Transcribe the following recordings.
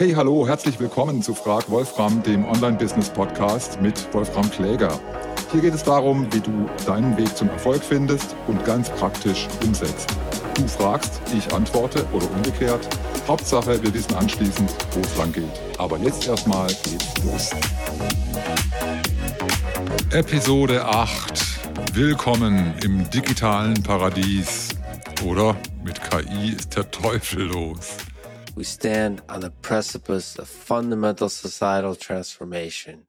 Hey, hallo, herzlich willkommen zu Frag Wolfram, dem Online-Business-Podcast mit Wolfram Kläger. Hier geht es darum, wie du deinen Weg zum Erfolg findest und ganz praktisch umsetzt. Du fragst, ich antworte oder umgekehrt. Hauptsache, wir wissen anschließend, wo es lang geht. Aber jetzt erstmal geht's los. Episode 8. Willkommen im digitalen Paradies. Oder mit KI ist der Teufel los. We stand on the precipice of fundamental societal transformation,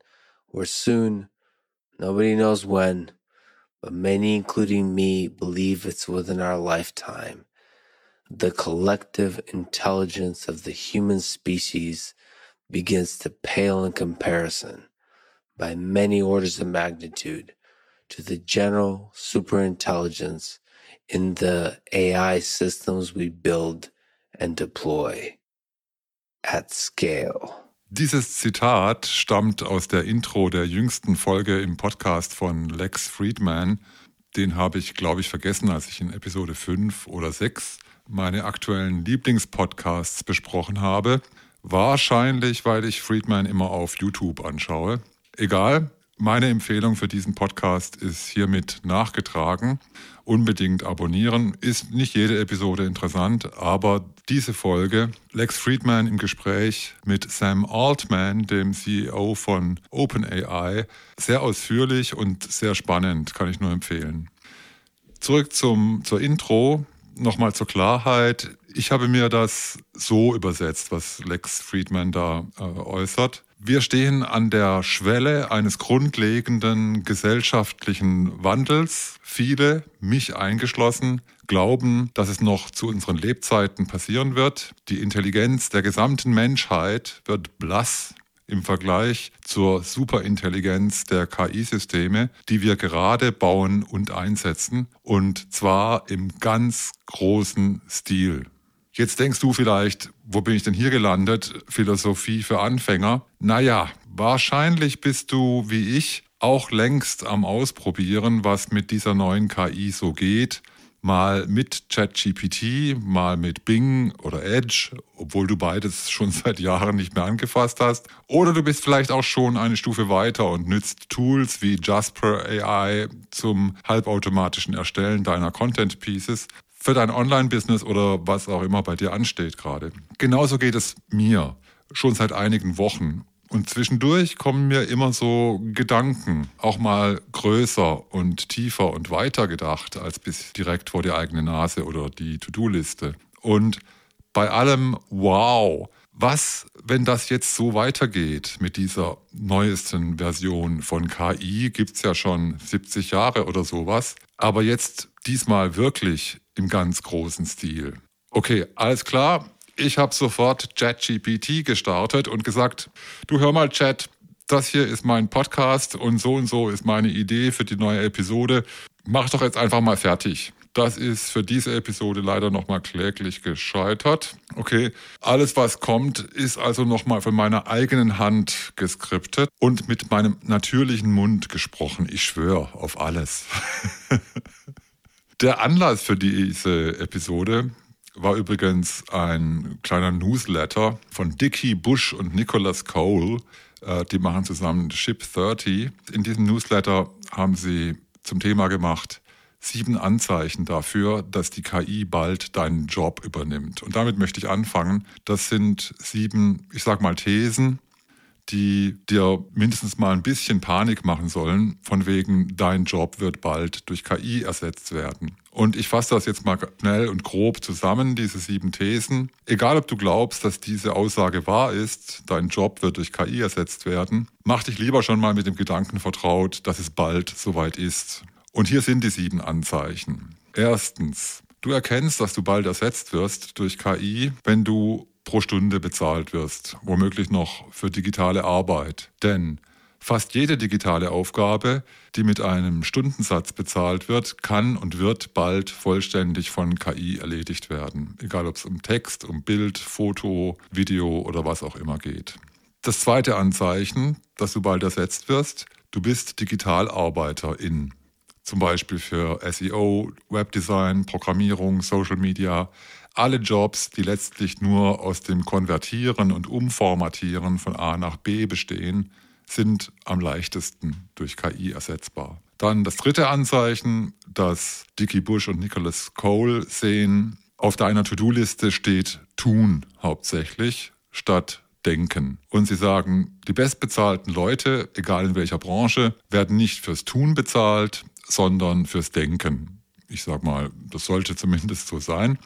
where soon Nobody knows when, but many, including me, believe it's within our lifetime. The collective intelligence of the human species begins to pale in comparison by many orders of magnitude to the general superintelligence in the AI systems we build and deploy at scale. Dieses Zitat stammt aus der Intro der jüngsten Folge im Podcast von Lex Friedman. Den habe ich, glaube ich, vergessen, als ich in Episode 5 oder 6 meine aktuellen Lieblingspodcasts besprochen habe. Wahrscheinlich, weil ich Friedman immer auf YouTube anschaue. Egal, meine Empfehlung für diesen Podcast ist hiermit nachgetragen. Unbedingt abonnieren. Ist nicht jede Episode interessant, aber diese Folge, Lex Friedman im Gespräch mit Sam Altman, dem CEO von OpenAI, sehr ausführlich und sehr spannend, kann ich nur empfehlen. Zurück zum, zur Intro, nochmal zur Klarheit. Ich habe mir das so übersetzt, was Lex Friedman da äh, äußert. Wir stehen an der Schwelle eines grundlegenden gesellschaftlichen Wandels. Viele, mich eingeschlossen, glauben, dass es noch zu unseren Lebzeiten passieren wird. Die Intelligenz der gesamten Menschheit wird blass im Vergleich zur Superintelligenz der KI-Systeme, die wir gerade bauen und einsetzen. Und zwar im ganz großen Stil. Jetzt denkst du vielleicht, wo bin ich denn hier gelandet? Philosophie für Anfänger. Naja, wahrscheinlich bist du wie ich auch längst am Ausprobieren, was mit dieser neuen KI so geht. Mal mit ChatGPT, mal mit Bing oder Edge, obwohl du beides schon seit Jahren nicht mehr angefasst hast. Oder du bist vielleicht auch schon eine Stufe weiter und nützt Tools wie Jasper AI zum halbautomatischen Erstellen deiner Content Pieces für dein Online-Business oder was auch immer bei dir ansteht gerade. Genauso geht es mir schon seit einigen Wochen. Und zwischendurch kommen mir immer so Gedanken, auch mal größer und tiefer und weiter gedacht als bis direkt vor die eigene Nase oder die To-Do-Liste. Und bei allem Wow, was, wenn das jetzt so weitergeht mit dieser neuesten Version von KI, gibt es ja schon 70 Jahre oder sowas, aber jetzt diesmal wirklich im ganz großen Stil. Okay, alles klar. Ich habe sofort ChatGPT gestartet und gesagt, du hör mal Chat, das hier ist mein Podcast und so und so ist meine Idee für die neue Episode. Mach doch jetzt einfach mal fertig. Das ist für diese Episode leider nochmal kläglich gescheitert. Okay, alles was kommt, ist also nochmal von meiner eigenen Hand geskriptet und mit meinem natürlichen Mund gesprochen. Ich schwöre auf alles. Der Anlass für diese Episode war übrigens ein kleiner Newsletter von Dickie Bush und Nicholas Cole. Äh, die machen zusammen Ship 30. In diesem Newsletter haben sie zum Thema gemacht, sieben Anzeichen dafür, dass die KI bald deinen Job übernimmt. Und damit möchte ich anfangen. Das sind sieben, ich sag mal, Thesen, die dir mindestens mal ein bisschen Panik machen sollen, von wegen, dein Job wird bald durch KI ersetzt werden. Und ich fasse das jetzt mal schnell und grob zusammen, diese sieben Thesen. Egal, ob du glaubst, dass diese Aussage wahr ist, dein Job wird durch KI ersetzt werden, mach dich lieber schon mal mit dem Gedanken vertraut, dass es bald soweit ist. Und hier sind die sieben Anzeichen. Erstens, du erkennst, dass du bald ersetzt wirst durch KI, wenn du pro Stunde bezahlt wirst, womöglich noch für digitale Arbeit. Denn fast jede digitale Aufgabe, die mit einem Stundensatz bezahlt wird, kann und wird bald vollständig von KI erledigt werden. Egal ob es um Text, um Bild, Foto, Video oder was auch immer geht. Das zweite Anzeichen, dass du bald ersetzt wirst, du bist Digitalarbeiterin. Zum Beispiel für SEO, Webdesign, Programmierung, Social Media, Alle Jobs, die letztlich nur aus dem Konvertieren und Umformatieren von A nach B bestehen, sind am leichtesten durch KI ersetzbar. Dann das dritte Anzeichen, das Dickie Bush und Nicholas Cole sehen. Auf deiner To-Do-Liste steht tun hauptsächlich statt denken. Und sie sagen, die bestbezahlten Leute, egal in welcher Branche, werden nicht fürs Tun bezahlt, sondern fürs Denken. Ich sag mal, das sollte zumindest so sein.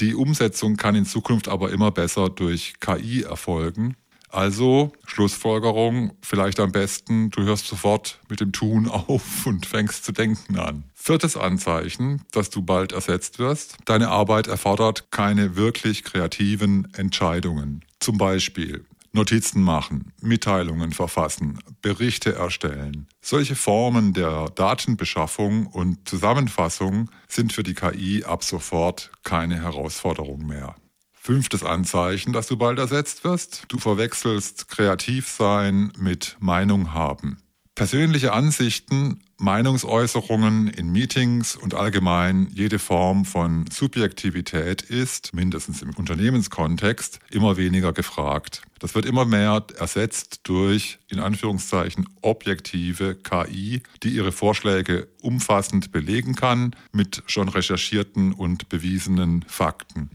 Die Umsetzung kann in Zukunft aber immer besser durch KI erfolgen. Also Schlussfolgerung, vielleicht am besten, du hörst sofort mit dem Tun auf und fängst zu denken an. Viertes Anzeichen, dass du bald ersetzt wirst. Deine Arbeit erfordert keine wirklich kreativen Entscheidungen. Zum Beispiel Notizen machen, Mitteilungen verfassen, Berichte erstellen. Solche Formen der Datenbeschaffung und Zusammenfassung sind für die KI ab sofort keine Herausforderung mehr. Fünftes Anzeichen, dass du bald ersetzt wirst. Du verwechselst kreativ sein mit Meinung haben. Persönliche Ansichten, Meinungsäußerungen in Meetings und allgemein jede Form von Subjektivität ist, mindestens im Unternehmenskontext, immer weniger gefragt. Das wird immer mehr ersetzt durch, in Anführungszeichen, objektive KI, die ihre Vorschläge umfassend belegen kann mit schon recherchierten und bewiesenen Fakten.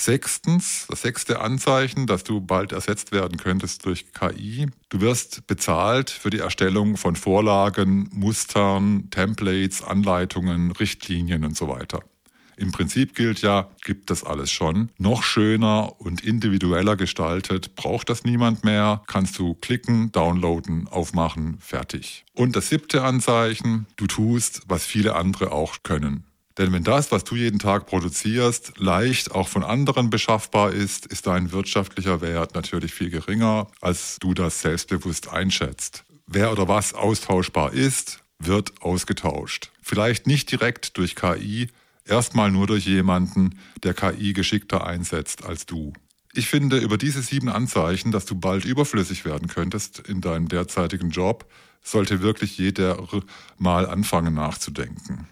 Sechstens, das sechste Anzeichen, dass du bald ersetzt werden könntest durch KI. Du wirst bezahlt für die Erstellung von Vorlagen, Mustern, Templates, Anleitungen, Richtlinien und so weiter. Im Prinzip gilt ja, gibt das alles schon. Noch schöner und individueller gestaltet, braucht das niemand mehr. Kannst du klicken, downloaden, aufmachen, fertig. Und das siebte Anzeichen, du tust, was viele andere auch können. Denn wenn das, was du jeden Tag produzierst, leicht auch von anderen beschaffbar ist, ist dein wirtschaftlicher Wert natürlich viel geringer, als du das selbstbewusst einschätzt. Wer oder was austauschbar ist, wird ausgetauscht. Vielleicht nicht direkt durch KI, erstmal nur durch jemanden, der KI geschickter einsetzt als du. Ich finde, über diese sieben Anzeichen, dass du bald überflüssig werden könntest in deinem derzeitigen Job, sollte wirklich jeder mal anfangen nachzudenken.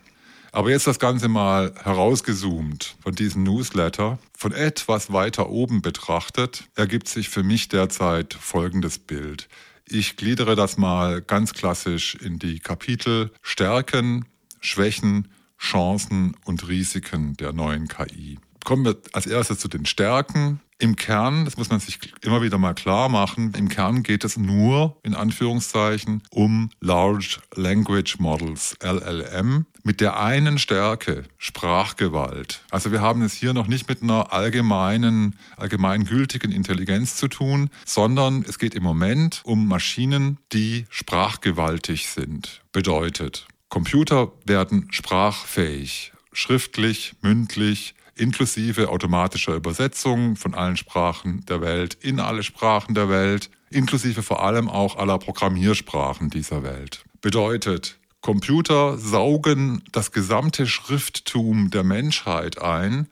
Aber jetzt das Ganze mal herausgezoomt von diesem Newsletter. Von etwas weiter oben betrachtet ergibt sich für mich derzeit folgendes Bild. Ich gliedere das mal ganz klassisch in die Kapitel Stärken, Schwächen, Chancen und Risiken der neuen KI. Kommen wir als erstes zu den Stärken. Im Kern, das muss man sich immer wieder mal klar machen, im Kern geht es nur in Anführungszeichen um Large Language Models, LLM, mit der einen Stärke, Sprachgewalt. Also wir haben es hier noch nicht mit einer allgemeinen, allgemeingültigen Intelligenz zu tun, sondern es geht im Moment um Maschinen, die sprachgewaltig sind. Bedeutet, Computer werden sprachfähig, schriftlich, mündlich, inklusive automatischer Übersetzung von allen Sprachen der Welt in alle Sprachen der Welt, inklusive vor allem auch aller Programmiersprachen dieser Welt. Bedeutet, Computer saugen das gesamte Schrifttum der Menschheit ein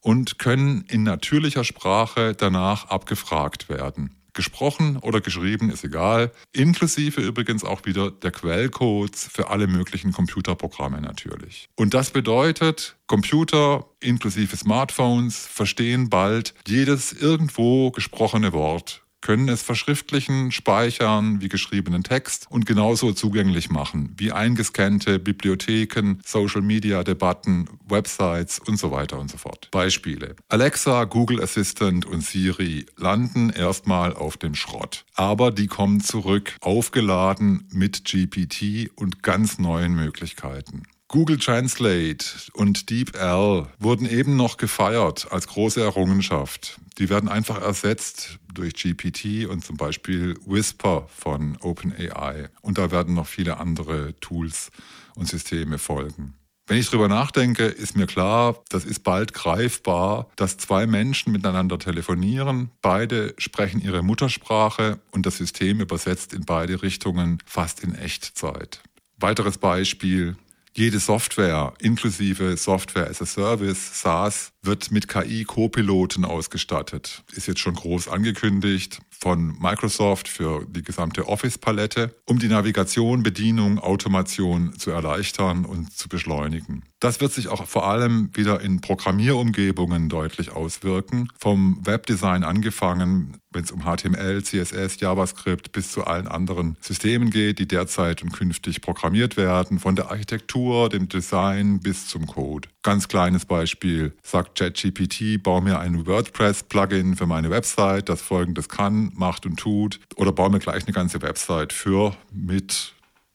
und können in natürlicher Sprache danach abgefragt werden. Gesprochen oder geschrieben ist egal, inklusive übrigens auch wieder der Quellcodes für alle möglichen Computerprogramme natürlich. Und das bedeutet, Computer inklusive Smartphones verstehen bald jedes irgendwo gesprochene Wort können es verschriftlichen, speichern wie geschriebenen Text und genauso zugänglich machen wie eingescannte Bibliotheken, Social-Media-Debatten, Websites und so weiter und so fort. Beispiele. Alexa, Google Assistant und Siri landen erstmal auf dem Schrott, aber die kommen zurück, aufgeladen mit GPT und ganz neuen Möglichkeiten. Google Translate und DeepL wurden eben noch gefeiert als große Errungenschaft. Die werden einfach ersetzt durch GPT und zum Beispiel Whisper von OpenAI. Und da werden noch viele andere Tools und Systeme folgen. Wenn ich drüber nachdenke, ist mir klar, das ist bald greifbar, dass zwei Menschen miteinander telefonieren, beide sprechen ihre Muttersprache und das System übersetzt in beide Richtungen fast in Echtzeit. Weiteres Beispiel, jede Software, inklusive Software as a Service, SaaS, wird mit KI-Copiloten ausgestattet. Ist jetzt schon groß angekündigt von Microsoft für die gesamte Office-Palette, um die Navigation, Bedienung, Automation zu erleichtern und zu beschleunigen. Das wird sich auch vor allem wieder in Programmierumgebungen deutlich auswirken. Vom Webdesign angefangen, wenn es um HTML, CSS, JavaScript bis zu allen anderen Systemen geht, die derzeit und künftig programmiert werden, von der Architektur, dem Design bis zum Code. Ganz kleines Beispiel, sagt ChatGPT, bau mir ein WordPress-Plugin für meine Website, das folgendes kann, macht und tut, oder bau mir gleich eine ganze Website für, mit,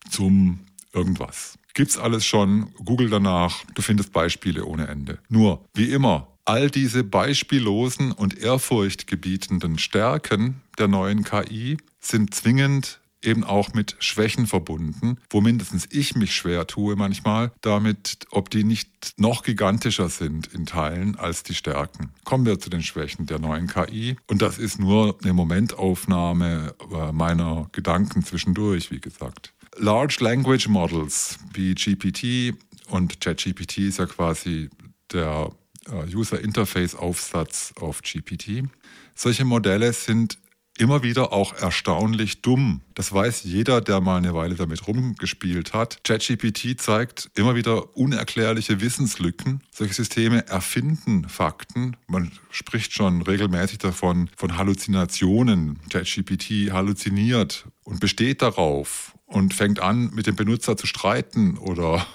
zum irgendwas. Gibt's alles schon, Google danach, du findest Beispiele ohne Ende. Nur, wie immer, all diese beispiellosen und ehrfurchtgebietenden Stärken der neuen KI sind zwingend eben auch mit Schwächen verbunden, wo mindestens ich mich schwer tue manchmal damit, ob die nicht noch gigantischer sind in Teilen als die Stärken. Kommen wir zu den Schwächen der neuen KI. Und das ist nur eine Momentaufnahme äh, meiner Gedanken zwischendurch, wie gesagt. Large Language Models wie GPT und ChatGPT ist ja quasi der äh, User Interface Aufsatz auf GPT. Solche Modelle sind immer wieder auch erstaunlich dumm. Das weiß jeder, der mal eine Weile damit rumgespielt hat. ChatGPT zeigt immer wieder unerklärliche Wissenslücken. Solche Systeme erfinden Fakten. Man spricht schon regelmäßig davon, von Halluzinationen. ChatGPT halluziniert und besteht darauf und fängt an, mit dem Benutzer zu streiten oder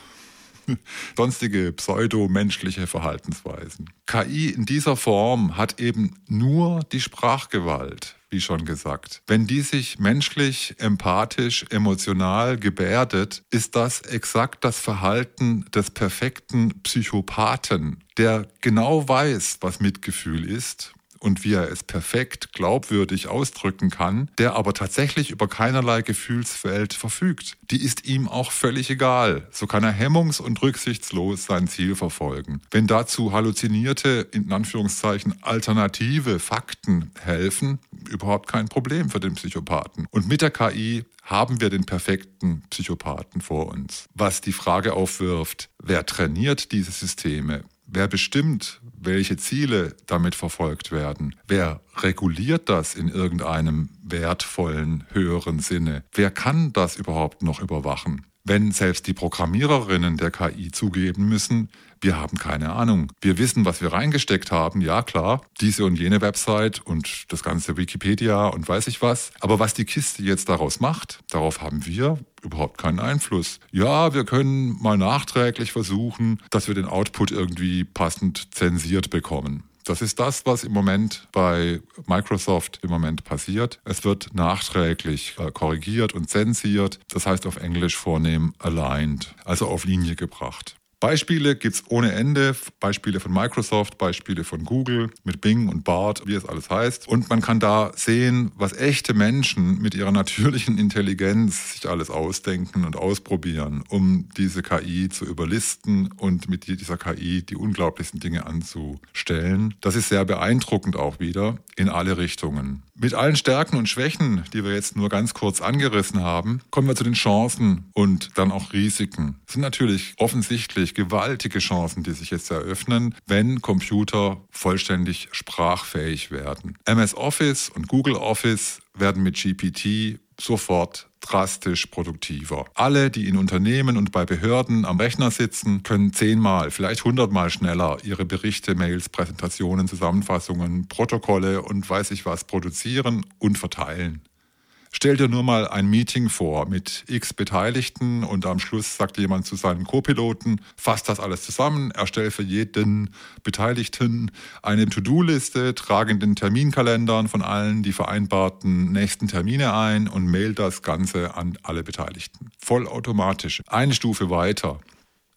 sonstige pseudomenschliche Verhaltensweisen. KI in dieser Form hat eben nur die Sprachgewalt, wie schon gesagt. Wenn die sich menschlich, empathisch, emotional gebärdet, ist das exakt das Verhalten des perfekten Psychopathen, der genau weiß, was Mitgefühl ist und wie er es perfekt glaubwürdig ausdrücken kann, der aber tatsächlich über keinerlei Gefühlsfeld verfügt. Die ist ihm auch völlig egal. So kann er hemmungs- und rücksichtslos sein Ziel verfolgen. Wenn dazu halluzinierte, in Anführungszeichen, alternative Fakten helfen, überhaupt kein Problem für den Psychopathen. Und mit der KI haben wir den perfekten Psychopathen vor uns. Was die Frage aufwirft, wer trainiert diese Systeme? Wer bestimmt, welche Ziele damit verfolgt werden? Wer reguliert das in irgendeinem wertvollen, höheren Sinne? Wer kann das überhaupt noch überwachen? Wenn selbst die Programmiererinnen der KI zugeben müssen, wir haben keine Ahnung. Wir wissen, was wir reingesteckt haben, ja klar, diese und jene Website und das ganze Wikipedia und weiß ich was. Aber was die Kiste jetzt daraus macht, darauf haben wir überhaupt keinen Einfluss. Ja, wir können mal nachträglich versuchen, dass wir den Output irgendwie passend zensiert bekommen. Das ist das, was im Moment bei Microsoft im Moment passiert. Es wird nachträglich äh, korrigiert und zensiert. Das heißt auf Englisch vornehm aligned, also auf Linie gebracht. Beispiele gibt es ohne Ende. Beispiele von Microsoft, Beispiele von Google mit Bing und Bart, wie es alles heißt. Und man kann da sehen, was echte Menschen mit ihrer natürlichen Intelligenz sich alles ausdenken und ausprobieren, um diese KI zu überlisten und mit dieser KI die unglaublichsten Dinge anzustellen. Das ist sehr beeindruckend auch wieder in alle Richtungen. Mit allen Stärken und Schwächen, die wir jetzt nur ganz kurz angerissen haben, kommen wir zu den Chancen und dann auch Risiken. Es sind natürlich offensichtlich gewaltige Chancen, die sich jetzt eröffnen, wenn Computer vollständig sprachfähig werden. MS Office und Google Office werden mit GPT sofort drastisch produktiver. Alle, die in Unternehmen und bei Behörden am Rechner sitzen, können zehnmal, vielleicht hundertmal schneller ihre Berichte, Mails, Präsentationen, Zusammenfassungen, Protokolle und weiß ich was produzieren und verteilen. Stell dir nur mal ein Meeting vor mit x Beteiligten und am Schluss sagt jemand zu seinem Co-Piloten, fasst das alles zusammen, erstell für jeden Beteiligten eine To-Do-Liste, trage in den Terminkalendern von allen die vereinbarten nächsten Termine ein und mail das Ganze an alle Beteiligten. Vollautomatisch. Eine Stufe weiter.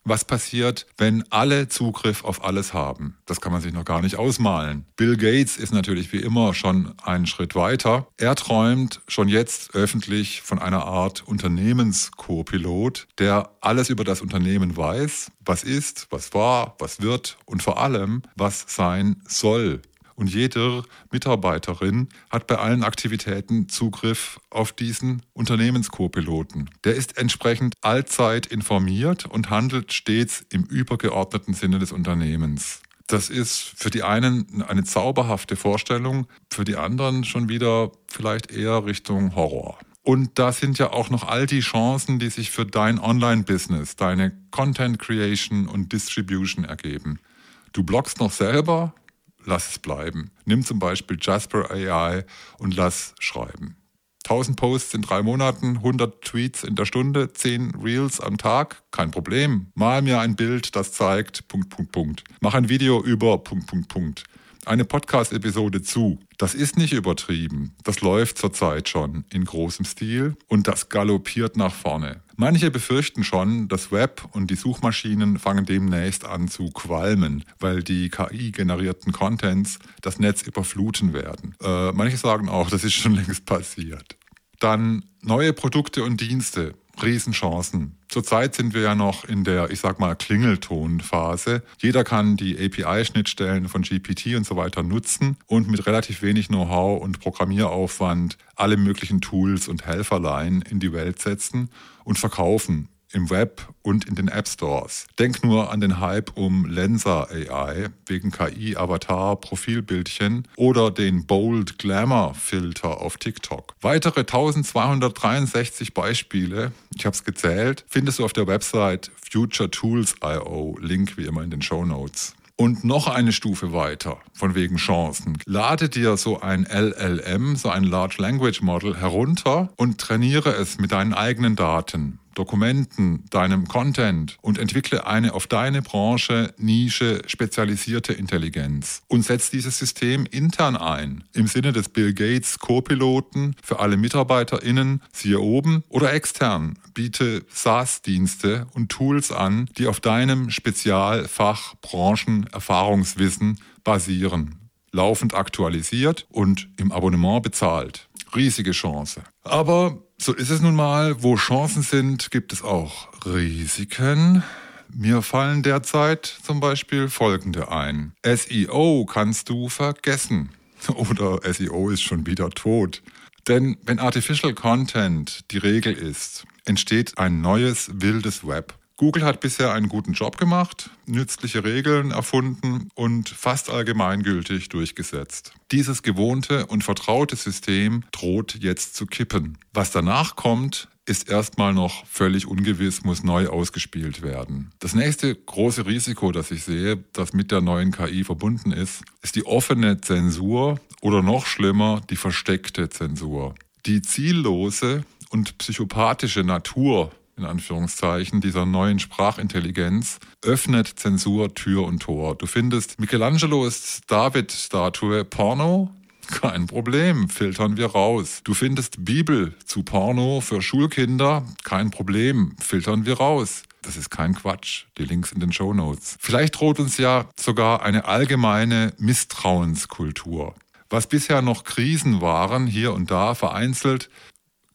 Was passiert, wenn alle Zugriff auf alles haben? Das kann man sich noch gar nicht ausmalen. Bill Gates ist natürlich wie immer schon einen Schritt weiter. Er träumt schon jetzt öffentlich von einer Art Unternehmens-Co-Pilot, der alles über das Unternehmen weiß, was ist, was war, was wird und vor allem, was sein soll und jede Mitarbeiterin hat bei allen Aktivitäten Zugriff auf diesen Unternehmenskopiloten. Der ist entsprechend allzeit informiert und handelt stets im übergeordneten Sinne des Unternehmens. Das ist für die einen eine zauberhafte Vorstellung, für die anderen schon wieder vielleicht eher Richtung Horror. Und da sind ja auch noch all die Chancen, die sich für dein Online-Business, deine Content Creation und Distribution ergeben. Du bloggst noch selber? Lass es bleiben. Nimm zum Beispiel Jasper AI und lass schreiben. 1000 Posts in drei Monaten, 100 Tweets in der Stunde, 10 Reels am Tag, kein Problem. Mal mir ein Bild, das zeigt, Punkt, Punkt, Punkt. Mach ein Video über, Punkt, Punkt, Punkt eine Podcast-Episode zu. Das ist nicht übertrieben. Das läuft zurzeit schon in großem Stil und das galoppiert nach vorne. Manche befürchten schon, das Web und die Suchmaschinen fangen demnächst an zu qualmen, weil die KI-generierten Contents das Netz überfluten werden. Äh, manche sagen auch, das ist schon längst passiert. Dann neue Produkte und Dienste. Riesenchancen. Zurzeit sind wir ja noch in der, ich sag mal, Klingeltonphase. Jeder kann die API-Schnittstellen von GPT und so weiter nutzen und mit relativ wenig Know-how und Programmieraufwand alle möglichen Tools und Helferlein in die Welt setzen und verkaufen im Web und in den App Stores. Denk nur an den Hype um Lensa AI wegen KI, Avatar, Profilbildchen oder den Bold Glamour Filter auf TikTok. Weitere 1263 Beispiele, ich habe es gezählt, findest du auf der Website futuretools.io, Link wie immer in den Show Notes. Und noch eine Stufe weiter, von wegen Chancen. Lade dir so ein LLM, so ein Large Language Model herunter und trainiere es mit deinen eigenen Daten. Dokumenten, deinem Content und entwickle eine auf deine Branche, Nische spezialisierte Intelligenz und setz dieses System intern ein, im Sinne des Bill Gates Co-Piloten für alle MitarbeiterInnen, siehe oben, oder extern, biete SaaS-Dienste und Tools an, die auf deinem Spezialfach, Branchen, Erfahrungswissen basieren laufend aktualisiert und im Abonnement bezahlt. Riesige Chance. Aber so ist es nun mal, wo Chancen sind, gibt es auch Risiken. Mir fallen derzeit zum Beispiel folgende ein. SEO kannst du vergessen. Oder SEO ist schon wieder tot. Denn wenn Artificial Content die Regel ist, entsteht ein neues wildes Web. Google hat bisher einen guten Job gemacht, nützliche Regeln erfunden und fast allgemeingültig durchgesetzt. Dieses gewohnte und vertraute System droht jetzt zu kippen. Was danach kommt, ist erstmal noch völlig ungewiss, muss neu ausgespielt werden. Das nächste große Risiko, das ich sehe, das mit der neuen KI verbunden ist, ist die offene Zensur oder noch schlimmer die versteckte Zensur. Die ziellose und psychopathische Natur in Anführungszeichen, dieser neuen Sprachintelligenz öffnet Zensur Tür und Tor. Du findest Michelangelos David-Statue Porno, kein Problem, filtern wir raus. Du findest Bibel zu Porno für Schulkinder, kein Problem, filtern wir raus. Das ist kein Quatsch. Die Links in den Show Notes. Vielleicht droht uns ja sogar eine allgemeine Misstrauenskultur. Was bisher noch Krisen waren, hier und da vereinzelt,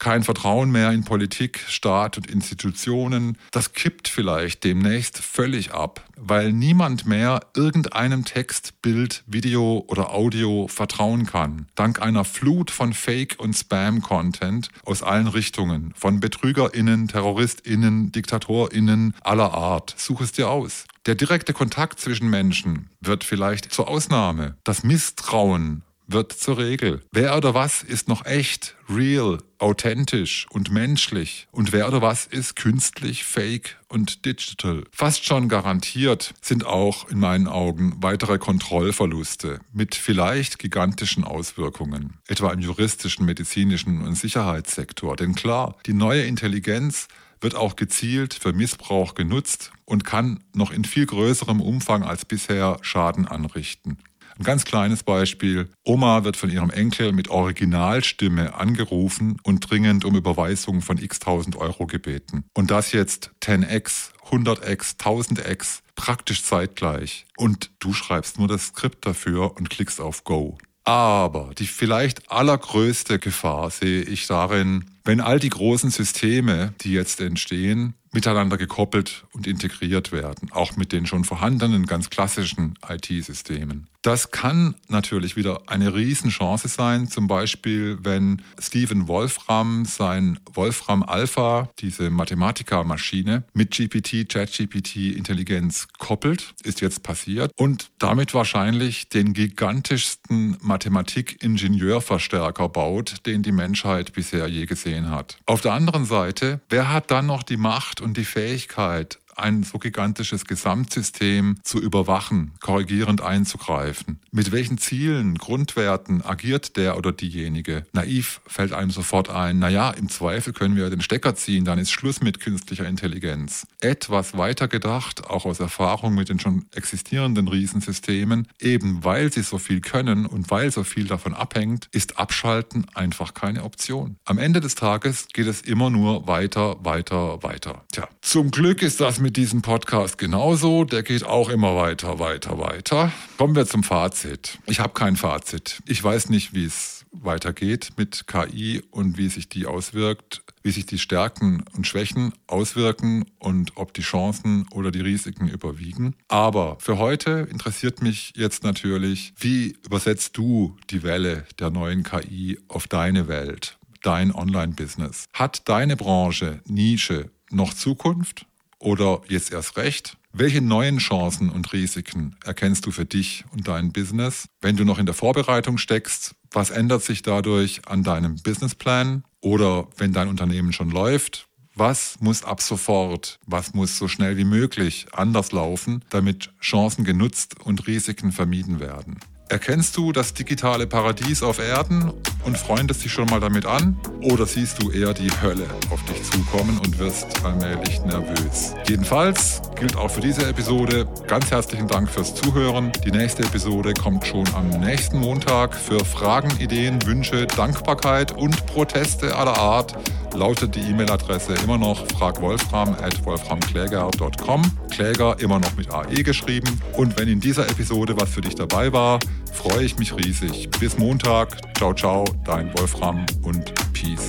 kein Vertrauen mehr in Politik, Staat und Institutionen. Das kippt vielleicht demnächst völlig ab, weil niemand mehr irgendeinem Text, Bild, Video oder Audio vertrauen kann. Dank einer Flut von Fake- und Spam-Content aus allen Richtungen, von BetrügerInnen, TerroristInnen, DiktatorInnen aller Art. Such es dir aus. Der direkte Kontakt zwischen Menschen wird vielleicht zur Ausnahme. Das Misstrauen wird zur Regel. Wer oder was ist noch echt, real, authentisch und menschlich und wer oder was ist künstlich, fake und digital. Fast schon garantiert sind auch in meinen Augen weitere Kontrollverluste mit vielleicht gigantischen Auswirkungen, etwa im juristischen, medizinischen und Sicherheitssektor. Denn klar, die neue Intelligenz wird auch gezielt für Missbrauch genutzt und kann noch in viel größerem Umfang als bisher Schaden anrichten. Ein ganz kleines Beispiel. Oma wird von ihrem Enkel mit Originalstimme angerufen und dringend um Überweisung von x tausend Euro gebeten. Und das jetzt 10x, 100x, 1000x, praktisch zeitgleich. Und du schreibst nur das Skript dafür und klickst auf Go. Aber die vielleicht allergrößte Gefahr sehe ich darin, wenn all die großen Systeme, die jetzt entstehen, miteinander gekoppelt und integriert werden, auch mit den schon vorhandenen ganz klassischen IT-Systemen. Das kann natürlich wieder eine Riesenchance sein, zum Beispiel wenn Stephen Wolfram sein Wolfram Alpha, diese Mathematikermaschine, mit GPT, ChatGPT Intelligenz koppelt, ist jetzt passiert und damit wahrscheinlich den gigantischsten Mathematik-Ingenieurverstärker baut, den die Menschheit bisher je gesehen gesehen hat. Auf der anderen Seite, wer hat dann noch die Macht und die Fähigkeit, ein so gigantisches Gesamtsystem zu überwachen, korrigierend einzugreifen. Mit welchen Zielen, Grundwerten agiert der oder diejenige? Naiv fällt einem sofort ein, naja, im Zweifel können wir den Stecker ziehen, dann ist Schluss mit künstlicher Intelligenz. Etwas weiter gedacht, auch aus Erfahrung mit den schon existierenden Riesensystemen, eben weil sie so viel können und weil so viel davon abhängt, ist Abschalten einfach keine Option. Am Ende des Tages geht es immer nur weiter, weiter, weiter. Tja, zum Glück ist das mit diesem Podcast genauso. Der geht auch immer weiter, weiter, weiter. Kommen wir zum Fazit. Ich habe kein Fazit. Ich weiß nicht, wie es weitergeht mit KI und wie sich die auswirkt, wie sich die Stärken und Schwächen auswirken und ob die Chancen oder die Risiken überwiegen. Aber für heute interessiert mich jetzt natürlich, wie übersetzt du die Welle der neuen KI auf deine Welt, dein Online-Business? Hat deine Branche, Nische noch Zukunft? Oder jetzt erst recht? Welche neuen Chancen und Risiken erkennst du für dich und dein Business? Wenn du noch in der Vorbereitung steckst, was ändert sich dadurch an deinem Businessplan? Oder wenn dein Unternehmen schon läuft, was muss ab sofort, was muss so schnell wie möglich anders laufen, damit Chancen genutzt und Risiken vermieden werden? Erkennst du das digitale Paradies auf Erden und freundest dich schon mal damit an? Oder siehst du eher die Hölle auf dich zukommen und wirst allmählich nervös? Jedenfalls gilt auch für diese Episode ganz herzlichen Dank fürs Zuhören. Die nächste Episode kommt schon am nächsten Montag. Für Fragen, Ideen, Wünsche, Dankbarkeit und Proteste aller Art lautet die E-Mail-Adresse immer noch fragwolfram at wolframkläger.com. Kläger immer noch mit AE geschrieben. Und wenn in dieser Episode was für dich dabei war, freue ich mich riesig. Bis Montag. Ciao, ciao, dein Wolfram und Peace.